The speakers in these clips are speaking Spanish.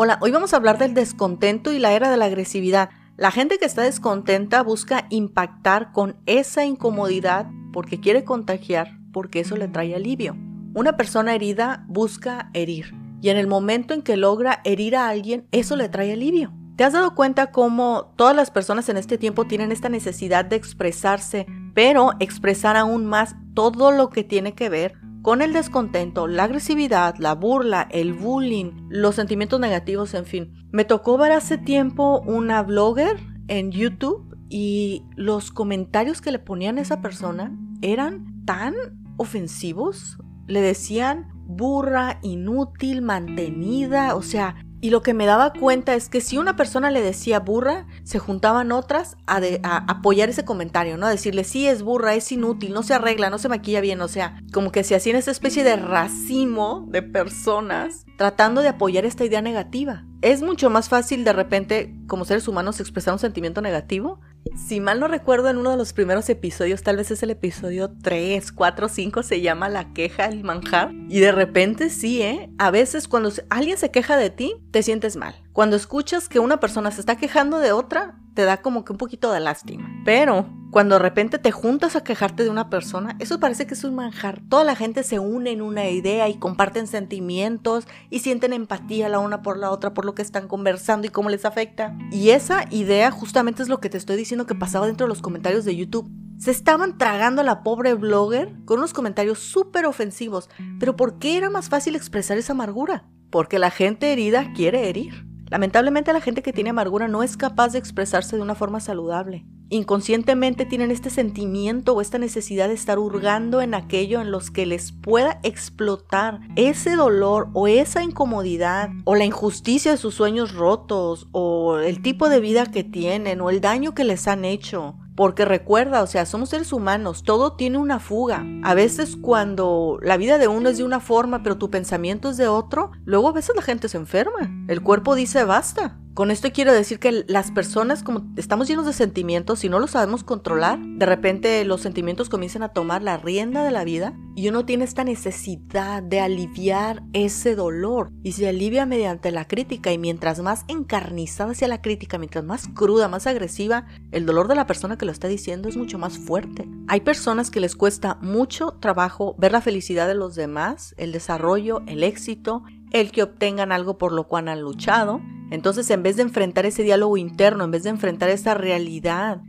Hola, hoy vamos a hablar del descontento y la era de la agresividad. La gente que está descontenta busca impactar con esa incomodidad porque quiere contagiar, porque eso le trae alivio. Una persona herida busca herir y en el momento en que logra herir a alguien, eso le trae alivio. ¿Te has dado cuenta cómo todas las personas en este tiempo tienen esta necesidad de expresarse, pero expresar aún más todo lo que tiene que ver con el descontento, la agresividad, la burla, el bullying, los sentimientos negativos, en fin. Me tocó ver hace tiempo una blogger en YouTube y los comentarios que le ponían a esa persona eran tan ofensivos. Le decían burra, inútil, mantenida, o sea, y lo que me daba cuenta es que si una persona le decía burra, se juntaban otras a, apoyar ese comentario, ¿no? A decirle, sí, es burra, es inútil, no se arregla, no se maquilla bien, o sea, como que se hacían esa especie de racimo de personas tratando de apoyar esta idea negativa. Es mucho más fácil de repente, como seres humanos, expresar un sentimiento negativo si mal no recuerdo, en uno de los primeros episodios, tal vez es el episodio 3, 4, 5, se llama La queja, el manjar. Y de repente sí, ¿eh? A veces cuando alguien se queja de ti, te sientes mal. Cuando escuchas que una persona se está quejando de otra, te da como que un poquito de lástima. Pero cuando de repente te juntas a quejarte de una persona, eso parece que es un manjar. Toda la gente se une en una idea y comparten sentimientos y sienten empatía la una por la otra por lo que están conversando y cómo les afecta. Y esa idea justamente es lo que te estoy diciendo que pasaba dentro de los comentarios de YouTube. Se estaban tragando a la pobre blogger con unos comentarios súper ofensivos. Pero ¿por qué era más fácil expresar esa amargura? Porque la gente herida quiere herir. Lamentablemente la gente que tiene amargura no es capaz de expresarse de una forma saludable. Inconscientemente tienen este sentimiento o esta necesidad de estar hurgando en aquello en los que les pueda explotar ese dolor o esa incomodidad o la injusticia de sus sueños rotos o el tipo de vida que tienen o el daño que les han hecho porque recuerda, o sea, somos seres humanos, todo tiene una fuga. A veces cuando la vida de uno es de una forma, pero tu pensamiento es de otro, luego a veces la gente se enferma. El cuerpo dice basta. Con esto quiero decir que las personas, como estamos llenos de sentimientos, si no los sabemos controlar, de repente los sentimientos comienzan a tomar la rienda de la vida y uno tiene esta necesidad de aliviar ese dolor. Y se alivia mediante la crítica y mientras más encarnizada sea la crítica, mientras más cruda, más agresiva, el dolor de la persona que lo está diciendo es mucho más fuerte. Hay personas que les cuesta mucho trabajo ver la felicidad de los demás, el desarrollo, el éxito, el que obtengan algo por lo cual han luchado. Entonces, en vez de enfrentar ese diálogo interno, en vez de enfrentar esa realidad,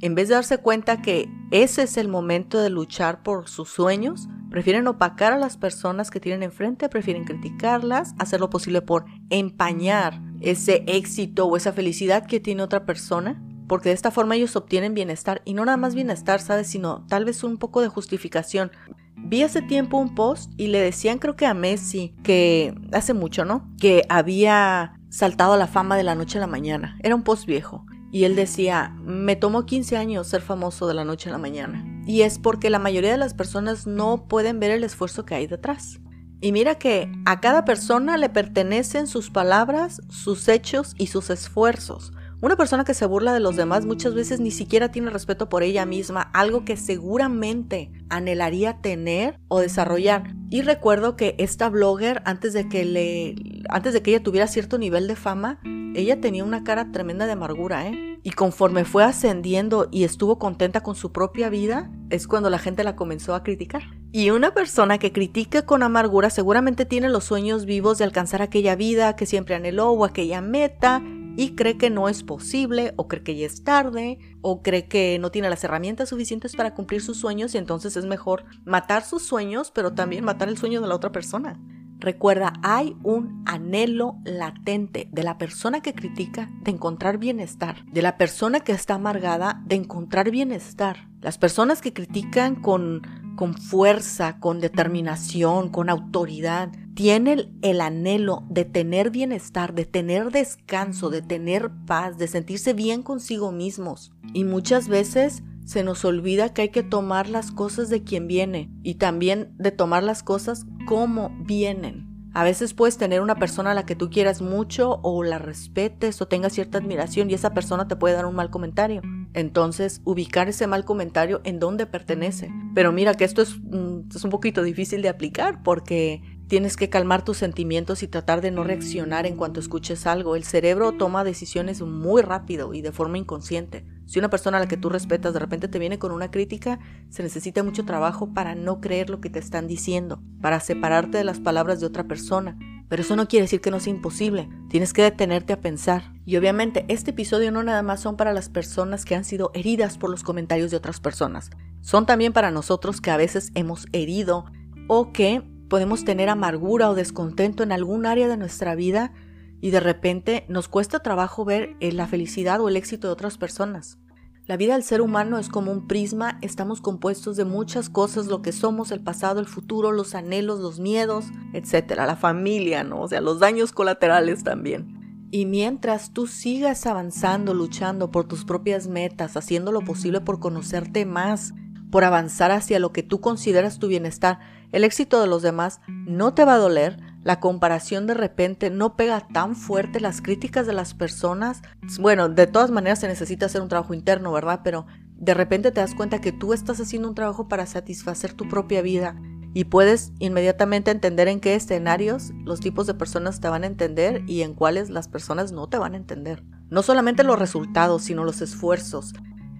en vez de darse cuenta que ese es el momento de luchar por sus sueños, prefieren opacar a las personas que tienen enfrente, prefieren criticarlas, hacer lo posible por empañar ese éxito o esa felicidad que tiene otra persona, porque de esta forma ellos obtienen bienestar y no nada más bienestar, ¿sabes? Sino tal vez un poco de justificación. Vi hace tiempo un post y le decían creo que a Messi que hace mucho, ¿no? Que había saltado a la fama de la noche a la mañana. Era un post viejo. Y él decía, me tomó 15 años ser famoso de la noche a la mañana. Y es porque la mayoría de las personas no pueden ver el esfuerzo que hay detrás. Y mira que a cada persona le pertenecen sus palabras, sus hechos y sus esfuerzos. Una persona que se burla de los demás muchas veces ni siquiera tiene respeto por ella misma, algo que seguramente anhelaría tener o desarrollar. Y recuerdo que esta blogger, antes de que le, antes de que ella tuviera cierto nivel de fama, ella tenía una cara tremenda de amargura, ¿eh? Y conforme fue ascendiendo y estuvo contenta con su propia vida, es cuando la gente la comenzó a criticar. Y una persona que critica con amargura seguramente tiene los sueños vivos de alcanzar aquella vida que siempre anheló o aquella meta y cree que no es posible o cree que ya es tarde o cree que no tiene las herramientas suficientes para cumplir sus sueños y entonces es mejor matar sus sueños pero también matar el sueño de la otra persona. Recuerda, hay un anhelo latente de la persona que critica de encontrar bienestar, de la persona que está amargada de encontrar bienestar. Las personas que critican con, con fuerza, con determinación, con autoridad, tienen el anhelo de tener bienestar, de tener descanso, de tener paz, de sentirse bien consigo mismos. Y muchas veces se nos olvida que hay que tomar las cosas de quien viene y también de tomar las cosas como vienen. A veces puedes tener una persona a la que tú quieras mucho o la respetes o tengas cierta admiración y esa persona te puede dar un mal comentario. Entonces, ubicar ese mal comentario en dónde pertenece. Pero mira que esto es, mm, es un poquito difícil de aplicar porque Tienes que calmar tus sentimientos y tratar de no reaccionar en cuanto escuches algo. El cerebro toma decisiones muy rápido y de forma inconsciente. Si una persona a la que tú respetas de repente te viene con una crítica, se necesita mucho trabajo para no creer lo que te están diciendo, para separarte de las palabras de otra persona. Pero eso no quiere decir que no sea imposible. Tienes que detenerte a pensar. Y obviamente este episodio no nada más son para las personas que han sido heridas por los comentarios de otras personas. Son también para nosotros que a veces hemos herido o que podemos tener amargura o descontento en algún área de nuestra vida y de repente nos cuesta trabajo ver eh, la felicidad o el éxito de otras personas. La vida del ser humano es como un prisma, estamos compuestos de muchas cosas, lo que somos, el pasado, el futuro, los anhelos, los miedos, etcétera, la familia, ¿no? O sea, los daños colaterales también. Y mientras tú sigas avanzando, luchando por tus propias metas, haciendo lo posible por conocerte más, por avanzar hacia lo que tú consideras tu bienestar, el éxito de los demás no te va a doler, la comparación de repente no pega tan fuerte, las críticas de las personas, bueno, de todas maneras se necesita hacer un trabajo interno, ¿verdad? Pero de repente te das cuenta que tú estás haciendo un trabajo para satisfacer tu propia vida y puedes inmediatamente entender en qué escenarios los tipos de personas te van a entender y en cuáles las personas no te van a entender. No solamente los resultados, sino los esfuerzos.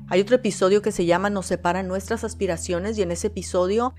Hay otro episodio que se llama Nos separan nuestras aspiraciones y en ese episodio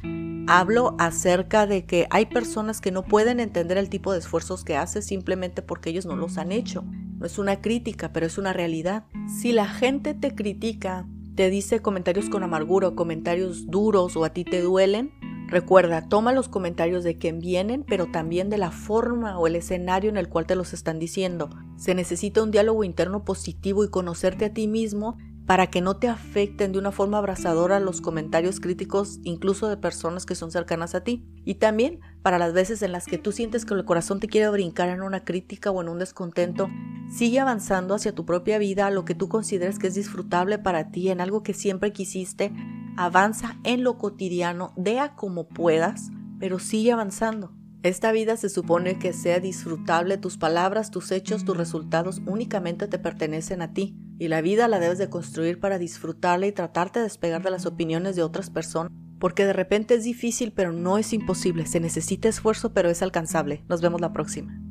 hablo acerca de que hay personas que no pueden entender el tipo de esfuerzos que haces simplemente porque ellos no los han hecho. No es una crítica, pero es una realidad. Si la gente te critica, te dice comentarios con amargura o comentarios duros o a ti te duelen, recuerda, toma los comentarios de quien vienen, pero también de la forma o el escenario en el cual te los están diciendo. Se necesita un diálogo interno positivo y conocerte a ti mismo para que no te afecten de una forma abrazadora los comentarios críticos incluso de personas que son cercanas a ti. Y también para las veces en las que tú sientes que el corazón te quiere brincar en una crítica o en un descontento, sigue avanzando hacia tu propia vida, a lo que tú consideres que es disfrutable para ti, en algo que siempre quisiste. Avanza en lo cotidiano, dea como puedas, pero sigue avanzando. Esta vida se supone que sea disfrutable, tus palabras, tus hechos, tus resultados únicamente te pertenecen a ti y la vida la debes de construir para disfrutarla y tratarte de despegar de las opiniones de otras personas, porque de repente es difícil pero no es imposible, se necesita esfuerzo pero es alcanzable. Nos vemos la próxima.